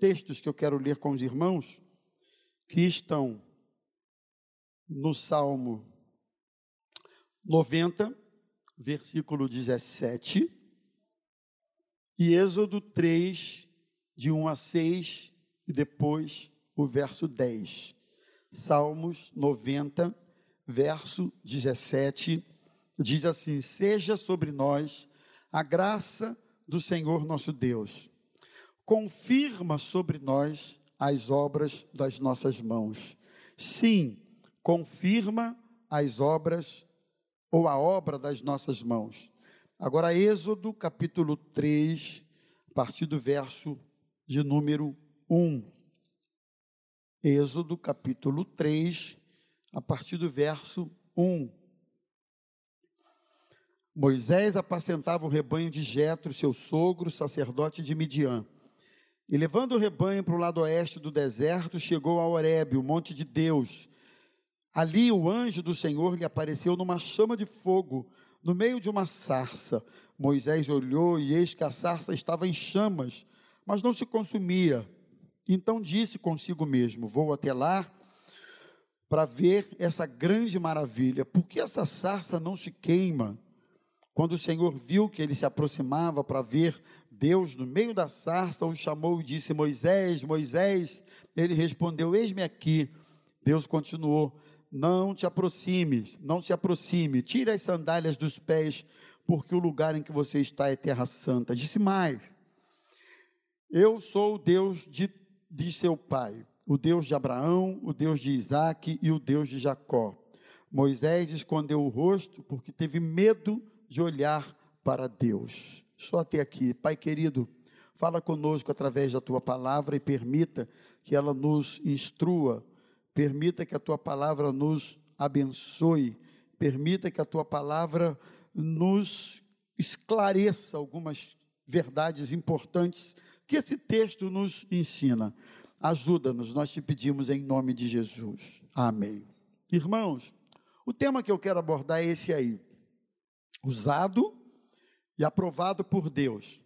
textos que eu quero ler com os irmãos, que estão no Salmo 90, versículo 17, e Êxodo 3, de 1 a 6, e depois o verso 10. Salmos 90, verso 17, diz assim: Seja sobre nós a graça do Senhor nosso Deus, confirma sobre nós as obras das nossas mãos. Sim, confirma as obras ou a obra das nossas mãos. Agora, Êxodo capítulo 3, a partir do verso de número 1. Êxodo capítulo 3, a partir do verso 1. Moisés apacentava o rebanho de Jetro, seu sogro, sacerdote de Midian. E levando o rebanho para o lado oeste do deserto, chegou a Horebe, o monte de Deus. Ali o anjo do Senhor lhe apareceu numa chama de fogo, no meio de uma sarça. Moisés olhou e eis que a sarça estava em chamas, mas não se consumia. Então disse consigo mesmo: Vou até lá para ver essa grande maravilha. Por que essa sarça não se queima? Quando o Senhor viu que ele se aproximava para ver Deus no meio da sarça, o chamou e disse: Moisés, Moisés. Ele respondeu: Eis-me aqui. Deus continuou: Não te aproximes, não se aproxime, tire as sandálias dos pés, porque o lugar em que você está é terra santa. Disse mais: Eu sou o Deus de, de seu pai o Deus de Abraão, o Deus de Isaac e o Deus de Jacó. Moisés escondeu o rosto porque teve medo de olhar para Deus. Só até aqui. Pai querido, fala conosco através da tua palavra e permita que ela nos instrua, permita que a tua palavra nos abençoe, permita que a tua palavra nos esclareça algumas verdades importantes que esse texto nos ensina. Ajuda-nos, nós te pedimos em nome de Jesus. Amém. Irmãos, o tema que eu quero abordar é esse aí: usado e aprovado por Deus.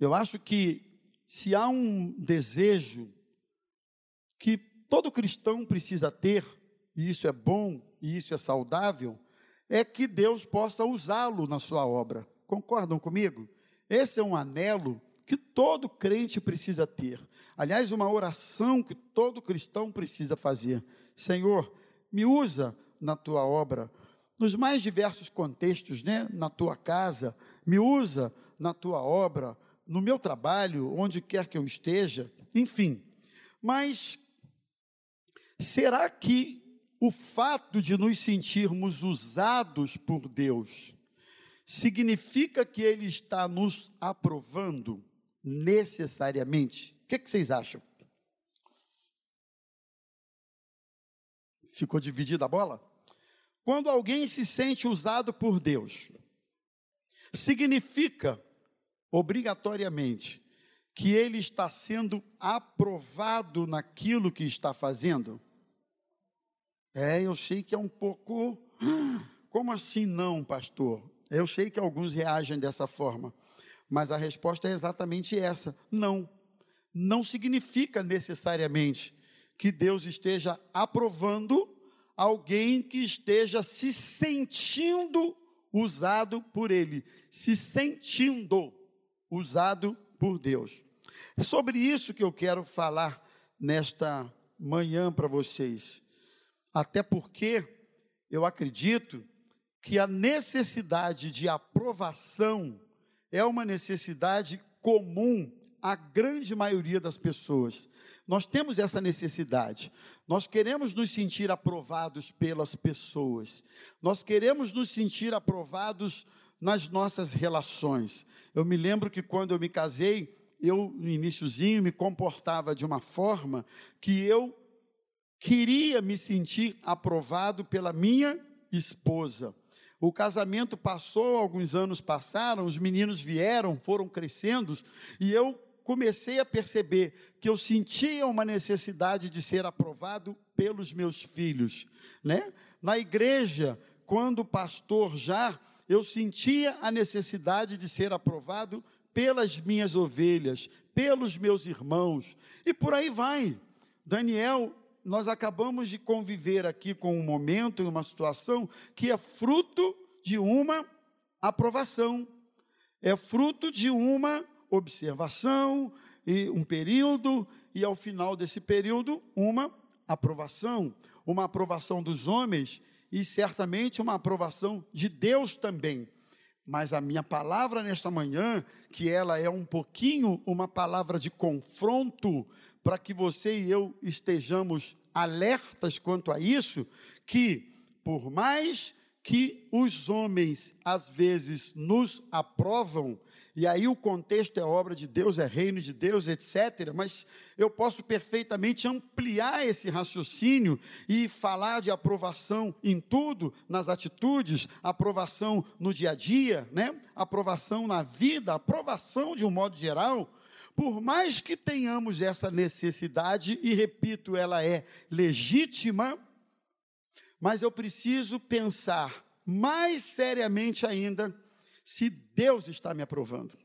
Eu acho que se há um desejo que todo cristão precisa ter, e isso é bom e isso é saudável, é que Deus possa usá-lo na sua obra. Concordam comigo? Esse é um anelo que todo crente precisa ter. Aliás, uma oração que todo cristão precisa fazer. Senhor, me usa na tua obra, nos mais diversos contextos, né? Na tua casa, me usa na tua obra, no meu trabalho, onde quer que eu esteja, enfim. Mas será que o fato de nos sentirmos usados por Deus significa que Ele está nos aprovando? necessariamente. O que, que vocês acham? Ficou dividida a bola? Quando alguém se sente usado por Deus, significa obrigatoriamente que ele está sendo aprovado naquilo que está fazendo? É, eu sei que é um pouco. Como assim não, pastor? Eu sei que alguns reagem dessa forma. Mas a resposta é exatamente essa: não. Não significa necessariamente que Deus esteja aprovando alguém que esteja se sentindo usado por Ele, se sentindo usado por Deus. É sobre isso que eu quero falar nesta manhã para vocês. Até porque eu acredito que a necessidade de aprovação é uma necessidade comum à grande maioria das pessoas. Nós temos essa necessidade. Nós queremos nos sentir aprovados pelas pessoas. Nós queremos nos sentir aprovados nas nossas relações. Eu me lembro que quando eu me casei, eu no iníciozinho me comportava de uma forma que eu queria me sentir aprovado pela minha esposa. O casamento passou, alguns anos passaram, os meninos vieram, foram crescendo, e eu comecei a perceber que eu sentia uma necessidade de ser aprovado pelos meus filhos, né? Na igreja, quando pastor já, eu sentia a necessidade de ser aprovado pelas minhas ovelhas, pelos meus irmãos, e por aí vai. Daniel, nós acabamos de conviver aqui com um momento, uma situação que é fruto de uma aprovação, é fruto de uma observação e um período, e ao final desse período, uma aprovação, uma aprovação dos homens e certamente uma aprovação de Deus também. Mas a minha palavra nesta manhã, que ela é um pouquinho uma palavra de confronto, para que você e eu estejamos alertas quanto a isso, que por mais que os homens às vezes nos aprovam, e aí o contexto é obra de Deus, é reino de Deus, etc. Mas eu posso perfeitamente ampliar esse raciocínio e falar de aprovação em tudo, nas atitudes, aprovação no dia a dia, né? aprovação na vida, aprovação de um modo geral. Por mais que tenhamos essa necessidade, e repito, ela é legítima, mas eu preciso pensar mais seriamente ainda se Deus está me aprovando.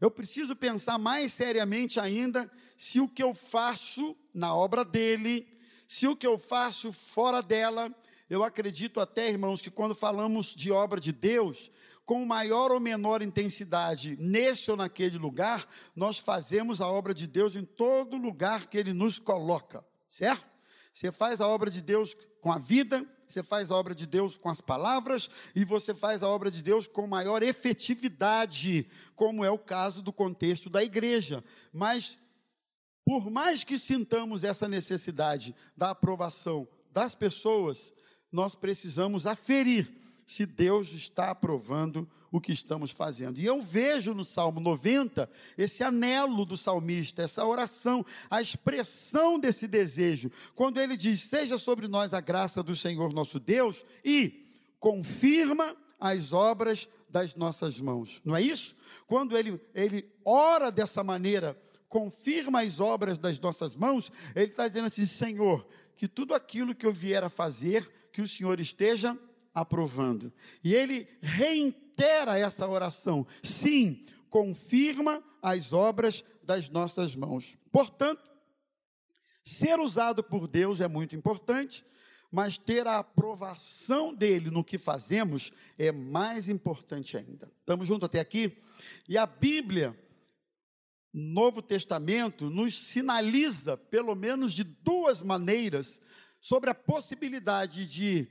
Eu preciso pensar mais seriamente ainda se o que eu faço na obra dele, se o que eu faço fora dela, eu acredito até, irmãos, que quando falamos de obra de Deus, com maior ou menor intensidade, neste ou naquele lugar, nós fazemos a obra de Deus em todo lugar que ele nos coloca, certo? Você faz a obra de Deus com a vida, você faz a obra de Deus com as palavras e você faz a obra de Deus com maior efetividade, como é o caso do contexto da igreja. Mas, por mais que sintamos essa necessidade da aprovação das pessoas, nós precisamos aferir se Deus está aprovando o que estamos fazendo. E eu vejo no Salmo 90 esse anelo do salmista, essa oração, a expressão desse desejo, quando ele diz: Seja sobre nós a graça do Senhor nosso Deus e confirma as obras das nossas mãos. Não é isso? Quando ele, ele ora dessa maneira, confirma as obras das nossas mãos, ele está dizendo assim: Senhor, que tudo aquilo que eu vier a fazer, que o Senhor esteja aprovando. E ele reitera essa oração. Sim, confirma as obras das nossas mãos. Portanto, ser usado por Deus é muito importante, mas ter a aprovação dele no que fazemos é mais importante ainda. Estamos juntos até aqui? E a Bíblia, Novo Testamento, nos sinaliza, pelo menos de duas maneiras, sobre a possibilidade de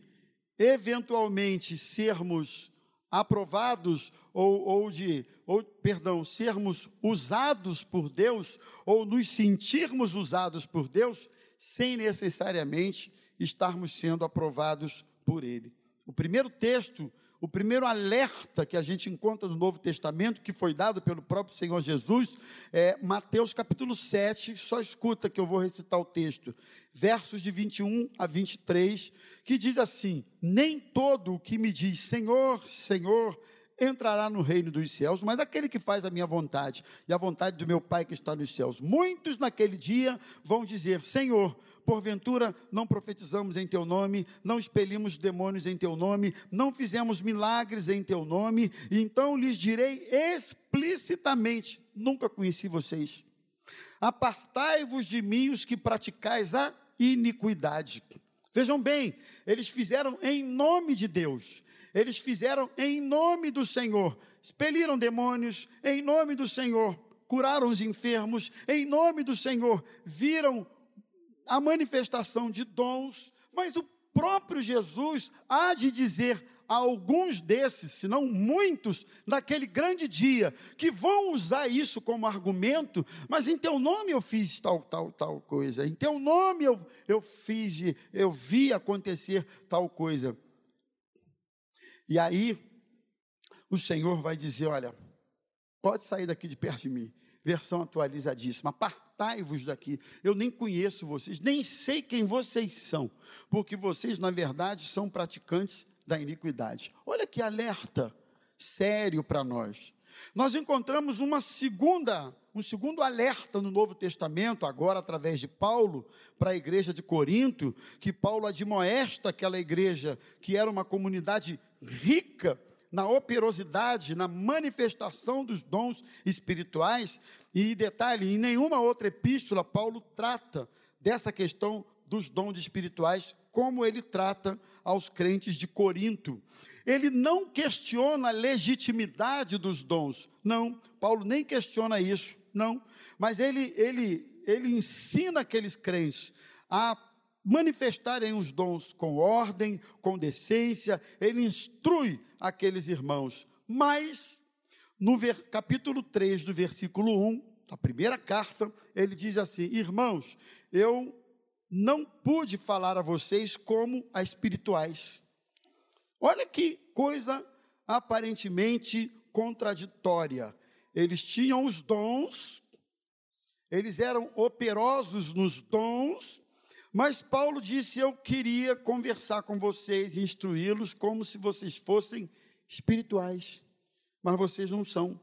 eventualmente sermos aprovados ou, ou de, ou, perdão, sermos usados por Deus ou nos sentirmos usados por Deus sem necessariamente estarmos sendo aprovados por Ele. O primeiro texto o primeiro alerta que a gente encontra no Novo Testamento, que foi dado pelo próprio Senhor Jesus, é Mateus capítulo 7, só escuta que eu vou recitar o texto, versos de 21 a 23, que diz assim: Nem todo o que me diz Senhor, Senhor, entrará no reino dos céus, mas aquele que faz a minha vontade e a vontade do meu Pai que está nos céus. Muitos naquele dia vão dizer: Senhor, Porventura não profetizamos em teu nome, não expelimos demônios em teu nome, não fizemos milagres em teu nome, então lhes direi explicitamente: nunca conheci vocês. Apartai-vos de mim os que praticais a iniquidade. Vejam bem, eles fizeram em nome de Deus, eles fizeram em nome do Senhor, expeliram demônios em nome do Senhor, curaram os enfermos em nome do Senhor, viram a manifestação de dons, mas o próprio Jesus há de dizer a alguns desses, se não muitos, naquele grande dia, que vão usar isso como argumento, mas em teu nome eu fiz tal, tal, tal coisa, em teu nome eu, eu fiz, eu vi acontecer tal coisa. E aí, o Senhor vai dizer: olha, pode sair daqui de perto de mim, versão atualizadíssima. Apartai-vos daqui. Eu nem conheço vocês, nem sei quem vocês são, porque vocês, na verdade, são praticantes da iniquidade. Olha que alerta sério para nós. Nós encontramos uma segunda, um segundo alerta no Novo Testamento, agora através de Paulo, para a igreja de Corinto, que Paulo admoesta aquela igreja que era uma comunidade rica na operosidade, na manifestação dos dons espirituais. E detalhe, em nenhuma outra epístola Paulo trata dessa questão dos dons espirituais como ele trata aos crentes de Corinto. Ele não questiona a legitimidade dos dons, não. Paulo nem questiona isso, não. Mas ele, ele, ele ensina aqueles crentes a manifestarem os dons com ordem, com decência, ele instrui aqueles irmãos. Mas, no capítulo 3, do versículo 1, da primeira carta, ele diz assim: Irmãos, eu não pude falar a vocês como a espirituais. Olha que coisa aparentemente contraditória. Eles tinham os dons, eles eram operosos nos dons, mas Paulo disse: Eu queria conversar com vocês, instruí-los como se vocês fossem espirituais, mas vocês não são,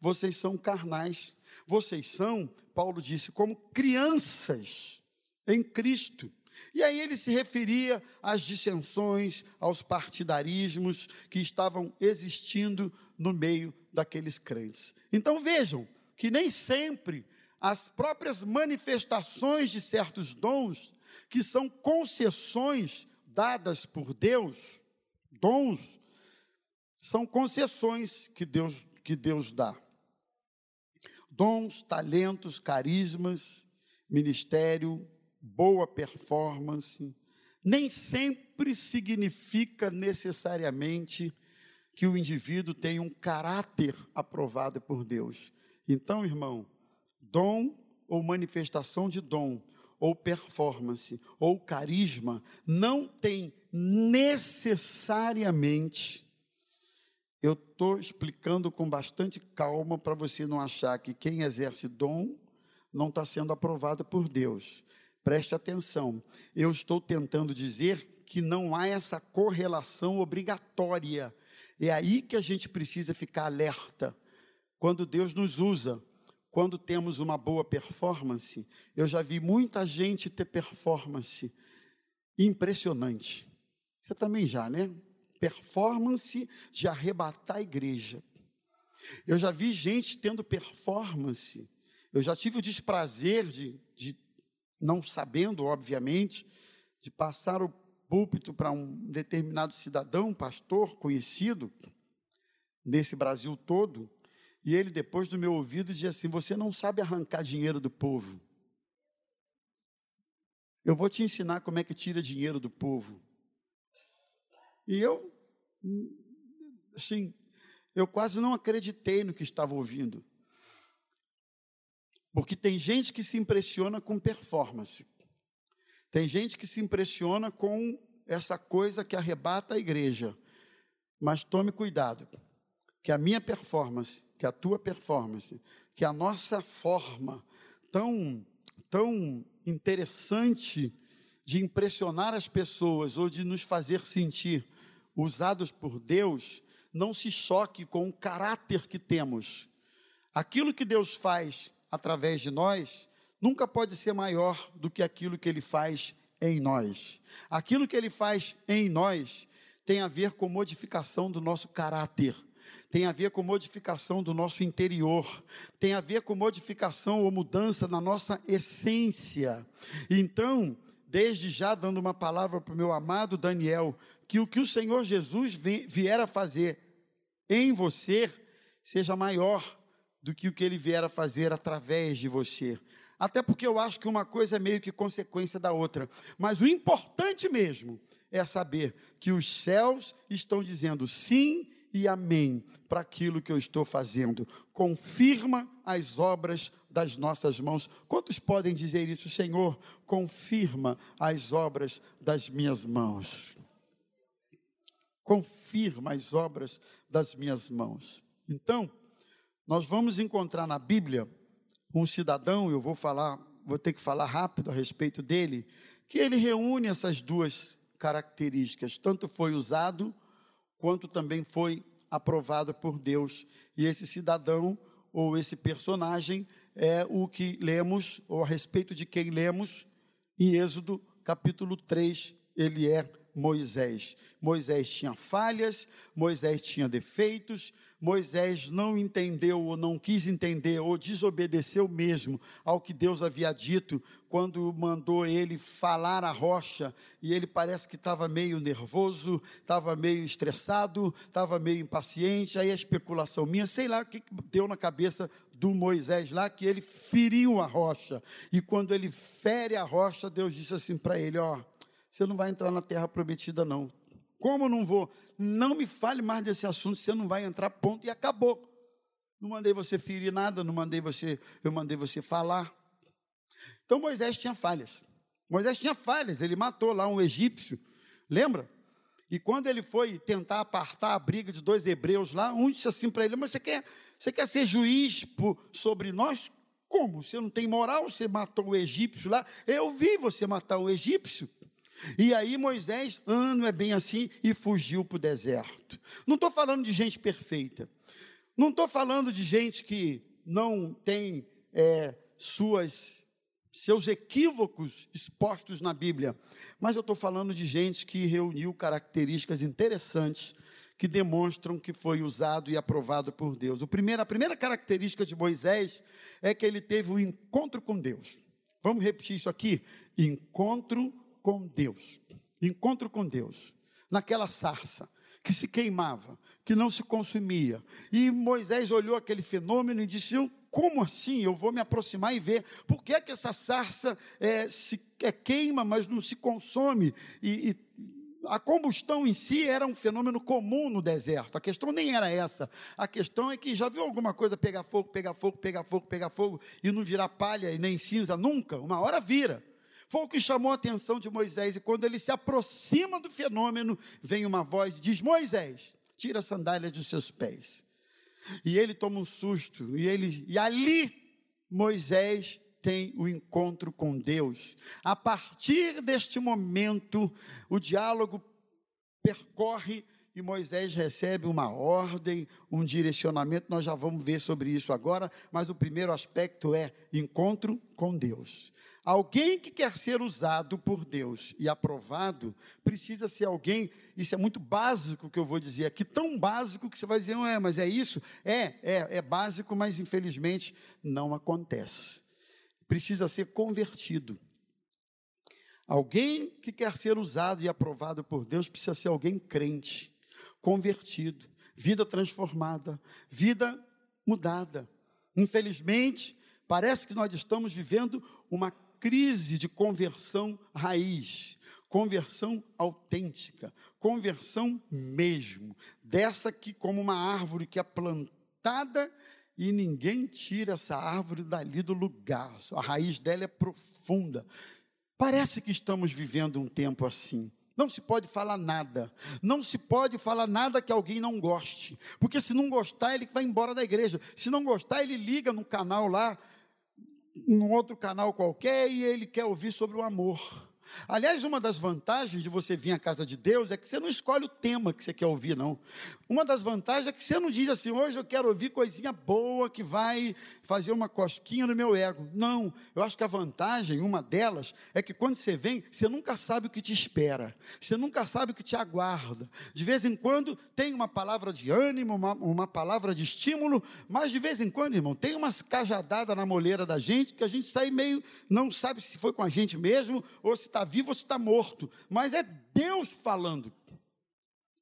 vocês são carnais, vocês são, Paulo disse, como crianças em Cristo. E aí ele se referia às dissensões, aos partidarismos que estavam existindo no meio daqueles crentes. Então vejam que nem sempre as próprias manifestações de certos dons que são concessões dadas por Deus, dons, são concessões que Deus, que Deus dá. Dons, talentos, carismas, ministério, boa performance, nem sempre significa necessariamente que o indivíduo tem um caráter aprovado por Deus. Então, irmão, dom ou manifestação de dom ou performance, ou carisma, não tem necessariamente. Eu estou explicando com bastante calma para você não achar que quem exerce dom não está sendo aprovado por Deus. Preste atenção, eu estou tentando dizer que não há essa correlação obrigatória. É aí que a gente precisa ficar alerta. Quando Deus nos usa, quando temos uma boa performance, eu já vi muita gente ter performance impressionante. Você também já, né? Performance de arrebatar a igreja. Eu já vi gente tendo performance. Eu já tive o desprazer de, de não sabendo, obviamente, de passar o púlpito para um determinado cidadão, pastor conhecido, nesse Brasil todo, e ele, depois do meu ouvido, dizia assim: Você não sabe arrancar dinheiro do povo. Eu vou te ensinar como é que tira dinheiro do povo. E eu, assim, eu quase não acreditei no que estava ouvindo. Porque tem gente que se impressiona com performance. Tem gente que se impressiona com essa coisa que arrebata a igreja. Mas tome cuidado, que a minha performance que a tua performance, que a nossa forma tão, tão interessante de impressionar as pessoas ou de nos fazer sentir usados por Deus, não se choque com o caráter que temos. Aquilo que Deus faz através de nós nunca pode ser maior do que aquilo que Ele faz em nós. Aquilo que Ele faz em nós tem a ver com modificação do nosso caráter tem a ver com modificação do nosso interior, tem a ver com modificação ou mudança na nossa essência. Então, desde já dando uma palavra para o meu amado Daniel, que o que o Senhor Jesus vier a fazer em você seja maior do que o que ele vier a fazer através de você. Até porque eu acho que uma coisa é meio que consequência da outra. Mas o importante mesmo é saber que os céus estão dizendo sim e amém para aquilo que eu estou fazendo. Confirma as obras das nossas mãos. Quantos podem dizer isso, Senhor? Confirma as obras das minhas mãos. Confirma as obras das minhas mãos. Então, nós vamos encontrar na Bíblia um cidadão, eu vou falar, vou ter que falar rápido a respeito dele, que ele reúne essas duas características, tanto foi usado quanto também foi aprovado por Deus. E esse cidadão ou esse personagem é o que lemos, ou a respeito de quem lemos, em Êxodo capítulo 3, ele é Moisés. Moisés tinha falhas, Moisés tinha defeitos, Moisés não entendeu ou não quis entender ou desobedeceu mesmo ao que Deus havia dito quando mandou ele falar a rocha e ele parece que estava meio nervoso, estava meio estressado, estava meio impaciente. Aí a especulação minha, sei lá o que deu na cabeça do Moisés lá, que ele feriu a rocha. E quando ele fere a rocha, Deus disse assim para ele: Ó, você não vai entrar na terra prometida, não. Como não vou? Não me fale mais desse assunto, você não vai entrar, ponto, e acabou. Não mandei você ferir nada, não mandei você, eu mandei você falar. Então Moisés tinha falhas. Moisés tinha falhas, ele matou lá um egípcio, lembra? E quando ele foi tentar apartar a briga de dois hebreus lá, um disse assim para ele: Mas você quer, você quer ser juiz por, sobre nós? Como? Você não tem moral? Você matou o egípcio lá? Eu vi você matar o egípcio. E aí Moisés, ah, não é bem assim, e fugiu para o deserto. Não estou falando de gente perfeita. Não estou falando de gente que não tem é, suas seus equívocos expostos na Bíblia, mas eu estou falando de gente que reuniu características interessantes que demonstram que foi usado e aprovado por Deus. O primeiro, a primeira característica de Moisés é que ele teve um encontro com Deus. Vamos repetir isso aqui? Encontro com Deus. Encontro com Deus. Naquela sarça que se queimava, que não se consumia. E Moisés olhou aquele fenômeno e disse: Como assim? Eu vou me aproximar e ver. Por que, é que essa sarça é, se é, queima, mas não se consome? E, e a combustão em si era um fenômeno comum no deserto. A questão nem era essa. A questão é que já viu alguma coisa pegar fogo, pegar fogo, pegar fogo, pegar fogo e não virar palha e nem cinza nunca? Uma hora vira. Foi o que chamou a atenção de Moisés. E quando ele se aproxima do fenômeno, vem uma voz: diz: Moisés, tira a sandália dos seus pés. E ele toma um susto. E, ele, e ali, Moisés tem o encontro com Deus. A partir deste momento, o diálogo percorre e Moisés recebe uma ordem, um direcionamento. Nós já vamos ver sobre isso agora, mas o primeiro aspecto é encontro com Deus. Alguém que quer ser usado por Deus e aprovado, precisa ser alguém, isso é muito básico que eu vou dizer aqui, tão básico que você vai dizer, é, mas é isso? É, é, é básico, mas infelizmente não acontece. Precisa ser convertido. Alguém que quer ser usado e aprovado por Deus precisa ser alguém crente, convertido, vida transformada, vida mudada. Infelizmente, parece que nós estamos vivendo uma crise de conversão raiz, conversão autêntica, conversão mesmo, dessa que, como uma árvore que é plantada e ninguém tira essa árvore dali do lugar, a raiz dela é profunda. Parece que estamos vivendo um tempo assim. Não se pode falar nada. Não se pode falar nada que alguém não goste. Porque se não gostar, ele vai embora da igreja. Se não gostar, ele liga no canal lá num outro canal qualquer e ele quer ouvir sobre o amor. Aliás, uma das vantagens de você vir à casa de Deus é que você não escolhe o tema que você quer ouvir, não. Uma das vantagens é que você não diz assim, hoje eu quero ouvir coisinha boa que vai fazer uma cosquinha no meu ego. Não, eu acho que a vantagem, uma delas, é que quando você vem, você nunca sabe o que te espera, você nunca sabe o que te aguarda. De vez em quando tem uma palavra de ânimo, uma, uma palavra de estímulo, mas de vez em quando, irmão, tem umas cajadadas na moleira da gente que a gente sai meio, não sabe se foi com a gente mesmo ou se está vivo ou se está morto, mas é Deus falando.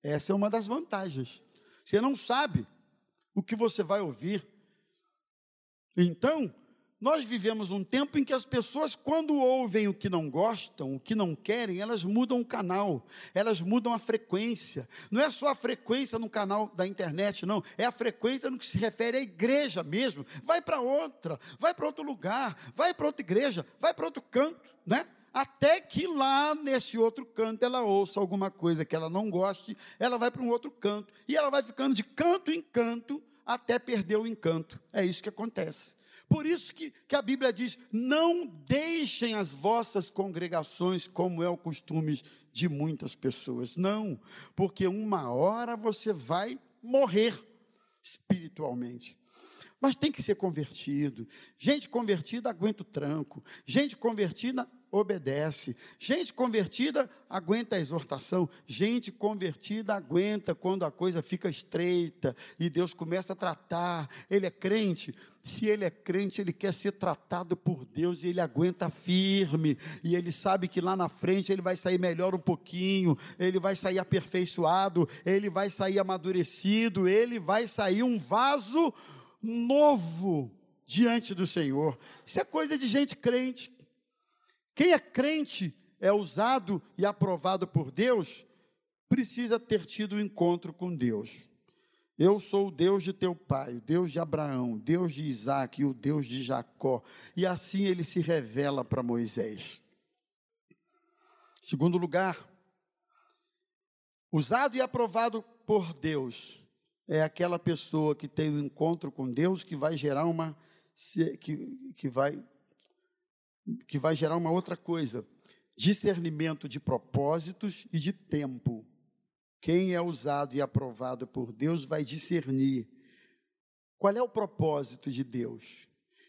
Essa é uma das vantagens. Você não sabe o que você vai ouvir. Então, nós vivemos um tempo em que as pessoas, quando ouvem o que não gostam, o que não querem, elas mudam o canal, elas mudam a frequência. Não é só a frequência no canal da internet, não, é a frequência no que se refere à igreja mesmo. Vai para outra, vai para outro lugar, vai para outra igreja, vai para outro canto, né? Até que lá nesse outro canto ela ouça alguma coisa que ela não goste, ela vai para um outro canto, e ela vai ficando de canto em canto até perder o encanto. É isso que acontece. Por isso que, que a Bíblia diz: não deixem as vossas congregações como é o costume de muitas pessoas. Não, porque uma hora você vai morrer espiritualmente. Mas tem que ser convertido. Gente convertida aguenta o tranco. Gente convertida obedece. Gente convertida aguenta a exortação. Gente convertida aguenta quando a coisa fica estreita e Deus começa a tratar. Ele é crente. Se ele é crente, ele quer ser tratado por Deus e ele aguenta firme. E ele sabe que lá na frente ele vai sair melhor um pouquinho, ele vai sair aperfeiçoado, ele vai sair amadurecido, ele vai sair um vaso novo diante do Senhor. Isso é coisa de gente crente. Quem é crente é usado e aprovado por Deus, precisa ter tido um encontro com Deus. Eu sou o Deus de teu pai, o Deus de Abraão, Deus de Isaac e o Deus de Jacó. E assim ele se revela para Moisés. Segundo lugar, usado e aprovado por Deus é aquela pessoa que tem o um encontro com Deus que vai gerar uma que, que vai que vai gerar uma outra coisa: discernimento de propósitos e de tempo. Quem é usado e aprovado por Deus vai discernir qual é o propósito de Deus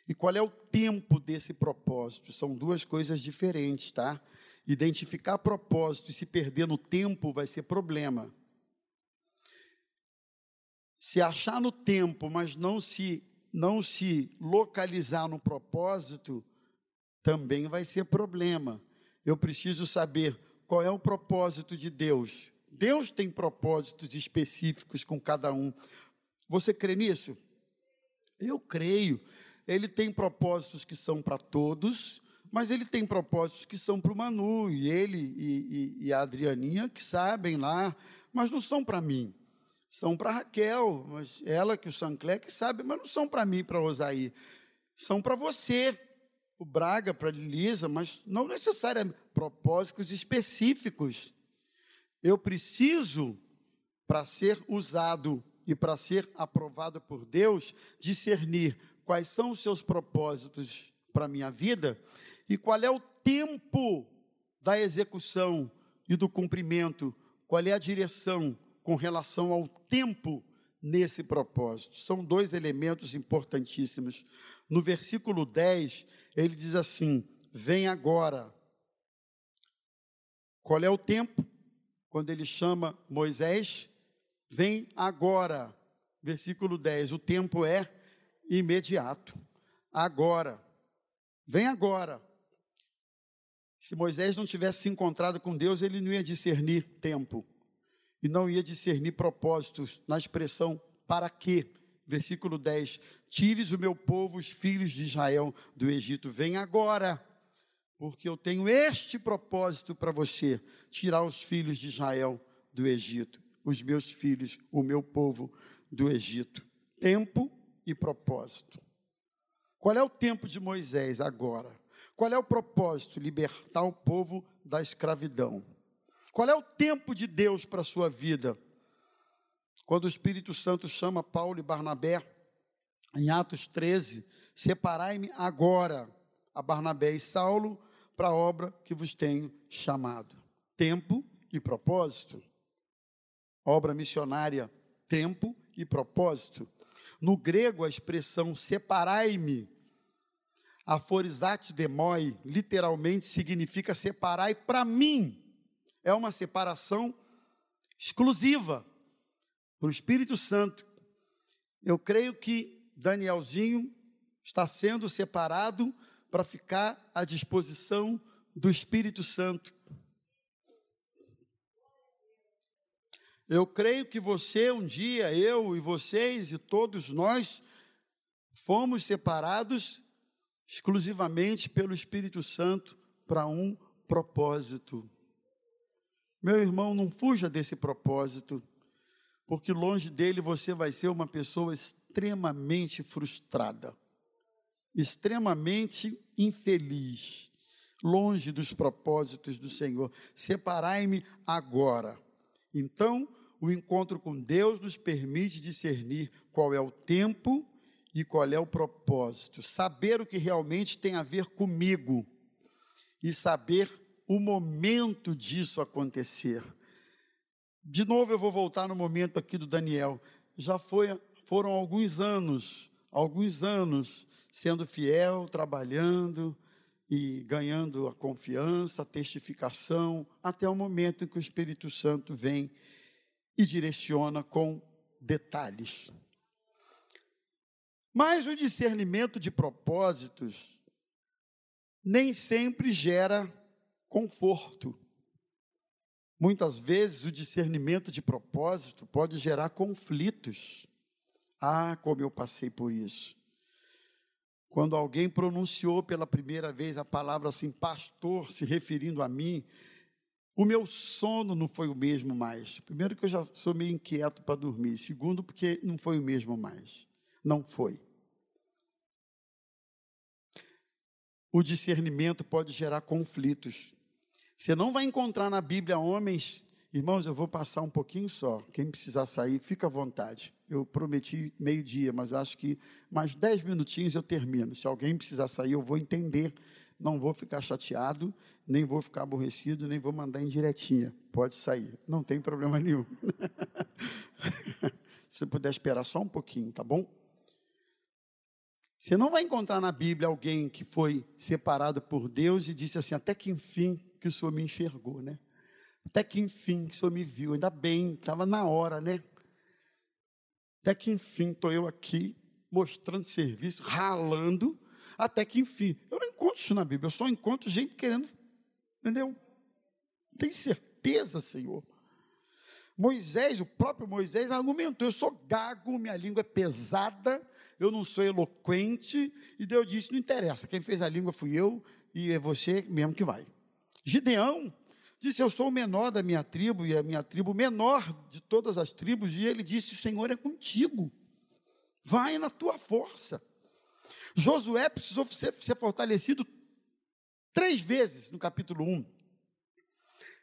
e qual é o tempo desse propósito. São duas coisas diferentes, tá? Identificar propósito e se perder no tempo vai ser problema. Se achar no tempo, mas não se não se localizar no propósito, também vai ser problema. Eu preciso saber qual é o propósito de Deus. Deus tem propósitos específicos com cada um. Você crê nisso? Eu creio. Ele tem propósitos que são para todos, mas ele tem propósitos que são para o Manu, e ele e, e, e, a Adrianinha que sabem lá, mas não são para mim. São para Raquel, mas ela que o Sancler que sabe, mas não são para mim, para Osaí. São para você o Braga para Lisa, mas não necessariamente propósitos específicos. Eu preciso, para ser usado e para ser aprovado por Deus, discernir quais são os seus propósitos para a minha vida e qual é o tempo da execução e do cumprimento, qual é a direção com relação ao tempo nesse propósito. São dois elementos importantíssimos. No versículo 10, ele diz assim: Vem agora. Qual é o tempo? Quando ele chama Moisés, vem agora. Versículo 10: O tempo é imediato. Agora. Vem agora. Se Moisés não tivesse se encontrado com Deus, ele não ia discernir tempo e não ia discernir propósitos na expressão para quê. Versículo 10: Tires o meu povo, os filhos de Israel, do Egito. Vem agora, porque eu tenho este propósito para você: tirar os filhos de Israel do Egito, os meus filhos, o meu povo do Egito. Tempo e propósito. Qual é o tempo de Moisés agora? Qual é o propósito? Libertar o povo da escravidão. Qual é o tempo de Deus para a sua vida? Quando o Espírito Santo chama Paulo e Barnabé, em Atos 13, separai-me agora a Barnabé e Saulo para a obra que vos tenho chamado. Tempo e propósito. Obra missionária, tempo e propósito. No grego, a expressão separai-me, aforizate demoi, literalmente significa separai para mim é uma separação exclusiva para o Espírito Santo. Eu creio que Danielzinho está sendo separado para ficar à disposição do Espírito Santo. Eu creio que você um dia, eu e vocês e todos nós, fomos separados exclusivamente pelo Espírito Santo para um propósito. Meu irmão, não fuja desse propósito, porque longe dele você vai ser uma pessoa extremamente frustrada, extremamente infeliz, longe dos propósitos do Senhor. Separai-me agora. Então, o encontro com Deus nos permite discernir qual é o tempo e qual é o propósito, saber o que realmente tem a ver comigo e saber o momento disso acontecer. De novo eu vou voltar no momento aqui do Daniel. Já foi, foram alguns anos, alguns anos sendo fiel, trabalhando e ganhando a confiança, a testificação, até o momento em que o Espírito Santo vem e direciona com detalhes. Mas o discernimento de propósitos nem sempre gera conforto. Muitas vezes o discernimento de propósito pode gerar conflitos. Ah, como eu passei por isso. Quando alguém pronunciou pela primeira vez a palavra assim, pastor, se referindo a mim, o meu sono não foi o mesmo mais. Primeiro, que eu já sou meio inquieto para dormir. Segundo, porque não foi o mesmo mais. Não foi. O discernimento pode gerar conflitos. Você não vai encontrar na Bíblia homens, irmãos, eu vou passar um pouquinho só. Quem precisar sair, fica à vontade. Eu prometi meio-dia, mas eu acho que mais dez minutinhos eu termino. Se alguém precisar sair, eu vou entender. Não vou ficar chateado, nem vou ficar aborrecido, nem vou mandar em diretinha. Pode sair, não tem problema nenhum. Se você puder esperar só um pouquinho, tá bom? Você não vai encontrar na Bíblia alguém que foi separado por Deus e disse assim: até que enfim que o Senhor me enxergou, né? Até que enfim que o Senhor me viu, ainda bem, estava na hora, né? Até que enfim estou eu aqui mostrando serviço, ralando, até que enfim. Eu não encontro isso na Bíblia, eu só encontro gente querendo, entendeu? Tem certeza, Senhor. Moisés, o próprio Moisés, argumentou: eu sou gago, minha língua é pesada, eu não sou eloquente. E Deus disse: não interessa, quem fez a língua fui eu e é você mesmo que vai. Gideão disse: Eu sou o menor da minha tribo, e a minha tribo menor de todas as tribos. E ele disse: O Senhor é contigo, vai na tua força. Josué precisou ser, ser fortalecido três vezes no capítulo 1.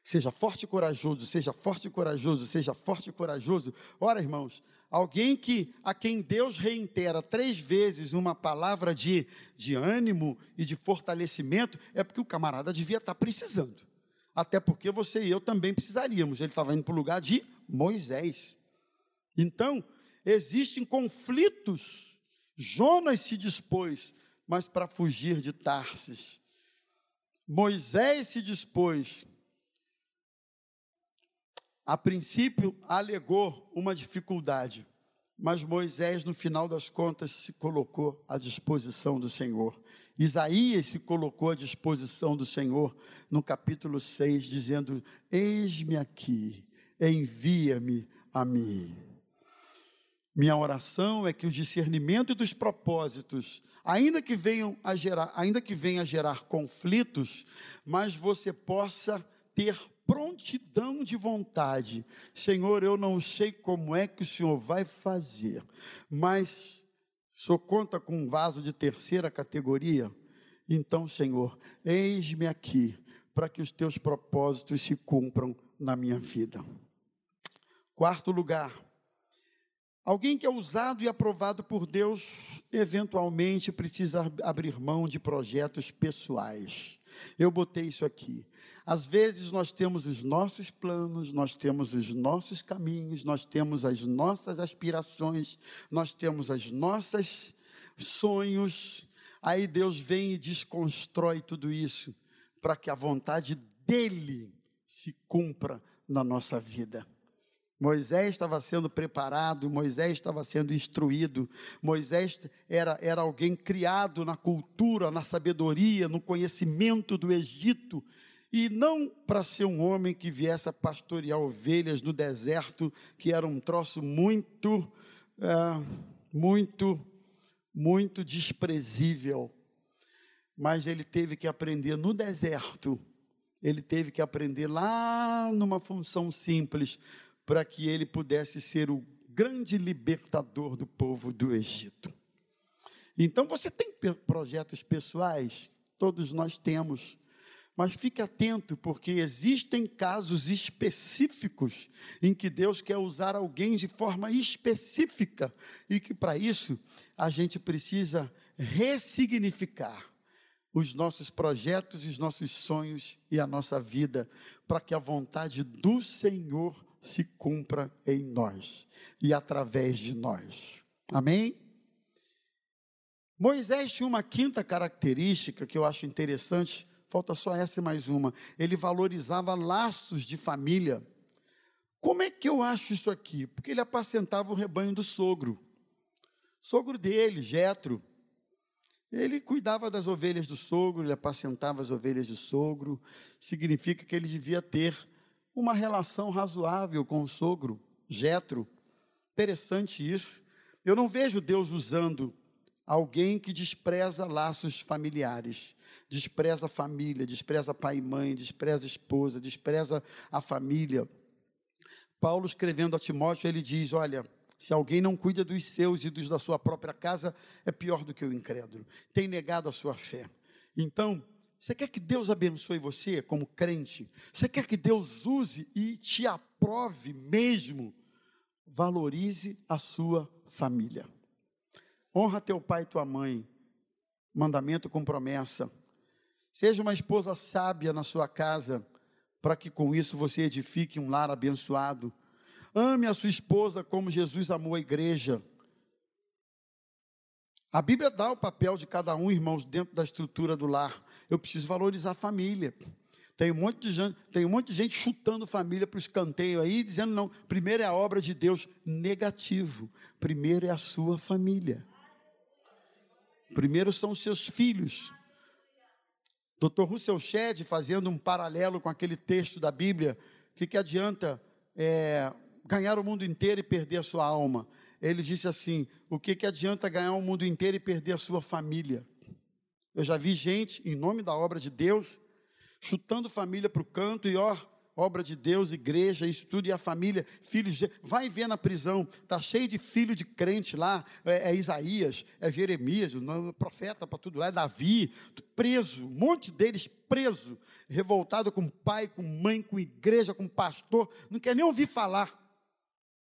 Seja forte e corajoso, seja forte e corajoso, seja forte e corajoso. Ora, irmãos, alguém que a quem Deus reitera três vezes uma palavra de, de ânimo e de fortalecimento, é porque o camarada devia estar precisando. Até porque você e eu também precisaríamos. Ele estava indo para o lugar de Moisés. Então, existem conflitos. Jonas se dispôs, mas para fugir de Tarsis. Moisés se dispôs, a princípio alegou uma dificuldade, mas Moisés, no final das contas, se colocou à disposição do Senhor. Isaías se colocou à disposição do Senhor no capítulo 6, dizendo: Eis-me aqui, envia-me a mim. Minha oração é que o discernimento dos propósitos, ainda que venham a gerar, ainda que venha a gerar conflitos, mas você possa ter prontidão de vontade. Senhor, eu não sei como é que o Senhor vai fazer, mas Senhor conta com um vaso de terceira categoria? Então, Senhor, eis-me aqui para que os teus propósitos se cumpram na minha vida. Quarto lugar, Alguém que é usado e aprovado por Deus, eventualmente precisa abrir mão de projetos pessoais. Eu botei isso aqui. Às vezes nós temos os nossos planos, nós temos os nossos caminhos, nós temos as nossas aspirações, nós temos as nossas sonhos. Aí Deus vem e desconstrói tudo isso para que a vontade dele se cumpra na nossa vida. Moisés estava sendo preparado, Moisés estava sendo instruído, Moisés era, era alguém criado na cultura, na sabedoria, no conhecimento do Egito, e não para ser um homem que viesse a pastorear ovelhas no deserto, que era um troço muito, é, muito, muito desprezível. Mas ele teve que aprender no deserto, ele teve que aprender lá numa função simples, para que ele pudesse ser o grande libertador do povo do Egito. Então você tem projetos pessoais, todos nós temos, mas fique atento, porque existem casos específicos em que Deus quer usar alguém de forma específica e que para isso a gente precisa ressignificar os nossos projetos, os nossos sonhos e a nossa vida, para que a vontade do Senhor se cumpra em nós e através de nós. Amém? Moisés tinha uma quinta característica que eu acho interessante, falta só essa e mais uma. Ele valorizava laços de família. Como é que eu acho isso aqui? Porque ele apacentava o rebanho do sogro. Sogro dele, Jetro. Ele cuidava das ovelhas do sogro, ele apacentava as ovelhas do sogro. Significa que ele devia ter uma relação razoável com o sogro, Jetro. Interessante isso. Eu não vejo Deus usando alguém que despreza laços familiares, despreza a família, despreza pai e mãe, despreza a esposa, despreza a família. Paulo escrevendo a Timóteo, ele diz: Olha, se alguém não cuida dos seus e dos da sua própria casa, é pior do que o incrédulo, tem negado a sua fé. Então, você quer que Deus abençoe você como crente? Você quer que Deus use e te aprove mesmo? Valorize a sua família. Honra teu pai e tua mãe. Mandamento com promessa. Seja uma esposa sábia na sua casa, para que com isso você edifique um lar abençoado. Ame a sua esposa como Jesus amou a igreja. A Bíblia dá o papel de cada um, irmãos, dentro da estrutura do lar. Eu preciso valorizar a família. Tem um monte de gente, tem um monte de gente chutando família para o escanteio aí, dizendo não, primeiro é a obra de Deus. Negativo. Primeiro é a sua família. Primeiro são os seus filhos. Dr. Russell Shedd, fazendo um paralelo com aquele texto da Bíblia, que, que adianta é, ganhar o mundo inteiro e perder a sua alma? Ele disse assim: o que, que adianta ganhar o mundo inteiro e perder a sua família? Eu já vi gente, em nome da obra de Deus, chutando família para o canto e ó, obra de Deus, igreja, isso tudo, e a família, filhos, de, vai ver na prisão, está cheio de filho de crente lá, é, é Isaías, é Jeremias, o profeta para tudo lá, é Davi, preso, um monte deles preso, revoltado com pai, com mãe, com igreja, com pastor, não quer nem ouvir falar.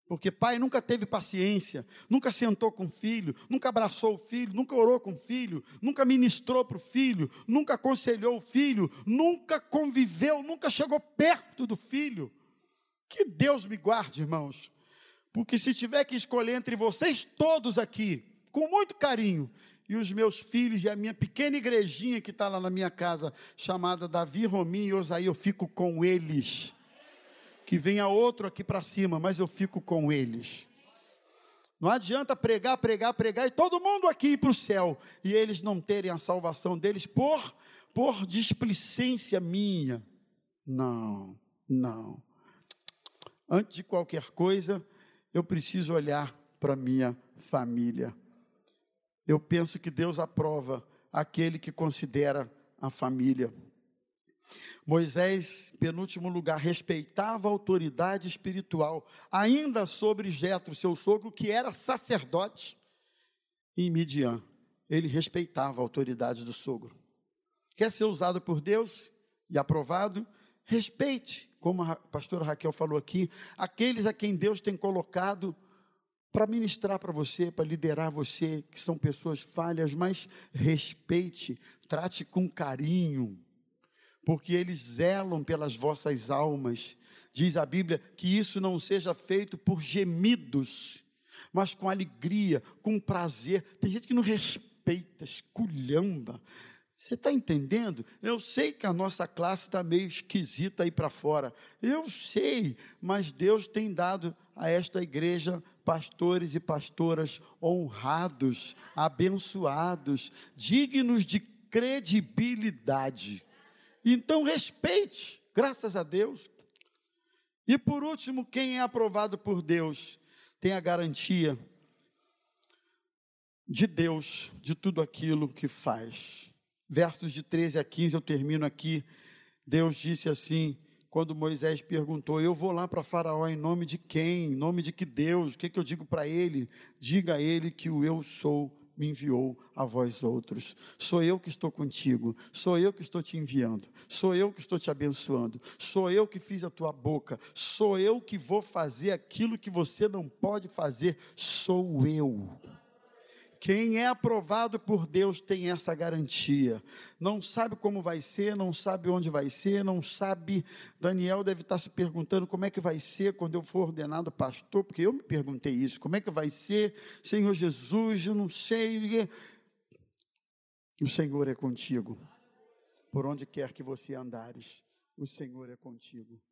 Porque pai nunca teve paciência, nunca sentou com o filho, nunca abraçou o filho, nunca orou com o filho, nunca ministrou para o filho, nunca aconselhou o filho, nunca conviveu, nunca chegou perto do filho. Que Deus me guarde, irmãos. Porque se tiver que escolher entre vocês todos aqui, com muito carinho, e os meus filhos e a minha pequena igrejinha que está lá na minha casa, chamada Davi, Rominho e Osaí, eu fico com eles que venha outro aqui para cima, mas eu fico com eles. Não adianta pregar, pregar, pregar e todo mundo aqui ir para o céu e eles não terem a salvação deles por, por displicência minha. Não, não. Antes de qualquer coisa, eu preciso olhar para minha família. Eu penso que Deus aprova aquele que considera a família. Moisés, penúltimo lugar, respeitava a autoridade espiritual, ainda sobre Jetro, seu sogro, que era sacerdote em Midian. Ele respeitava a autoridade do sogro. Quer ser usado por Deus e aprovado? Respeite, como a pastora Raquel falou aqui, aqueles a quem Deus tem colocado para ministrar para você, para liderar você, que são pessoas falhas, mas respeite, trate com carinho porque eles zelam pelas vossas almas. Diz a Bíblia que isso não seja feito por gemidos, mas com alegria, com prazer. Tem gente que não respeita, esculhamba. Você está entendendo? Eu sei que a nossa classe está meio esquisita aí para fora. Eu sei, mas Deus tem dado a esta igreja pastores e pastoras honrados, abençoados, dignos de credibilidade. Então respeite, graças a Deus. E por último, quem é aprovado por Deus tem a garantia de Deus de tudo aquilo que faz. Versos de 13 a 15, eu termino aqui. Deus disse assim, quando Moisés perguntou: Eu vou lá para Faraó em nome de quem? Em nome de que Deus? O que, que eu digo para ele? Diga a ele que o eu sou me enviou a vós outros. Sou eu que estou contigo, sou eu que estou te enviando, sou eu que estou te abençoando, sou eu que fiz a tua boca, sou eu que vou fazer aquilo que você não pode fazer, sou eu. Quem é aprovado por Deus tem essa garantia. Não sabe como vai ser, não sabe onde vai ser, não sabe. Daniel deve estar se perguntando como é que vai ser quando eu for ordenado pastor, porque eu me perguntei isso. Como é que vai ser, Senhor Jesus? Eu não sei. O Senhor é contigo. Por onde quer que você andares, o Senhor é contigo.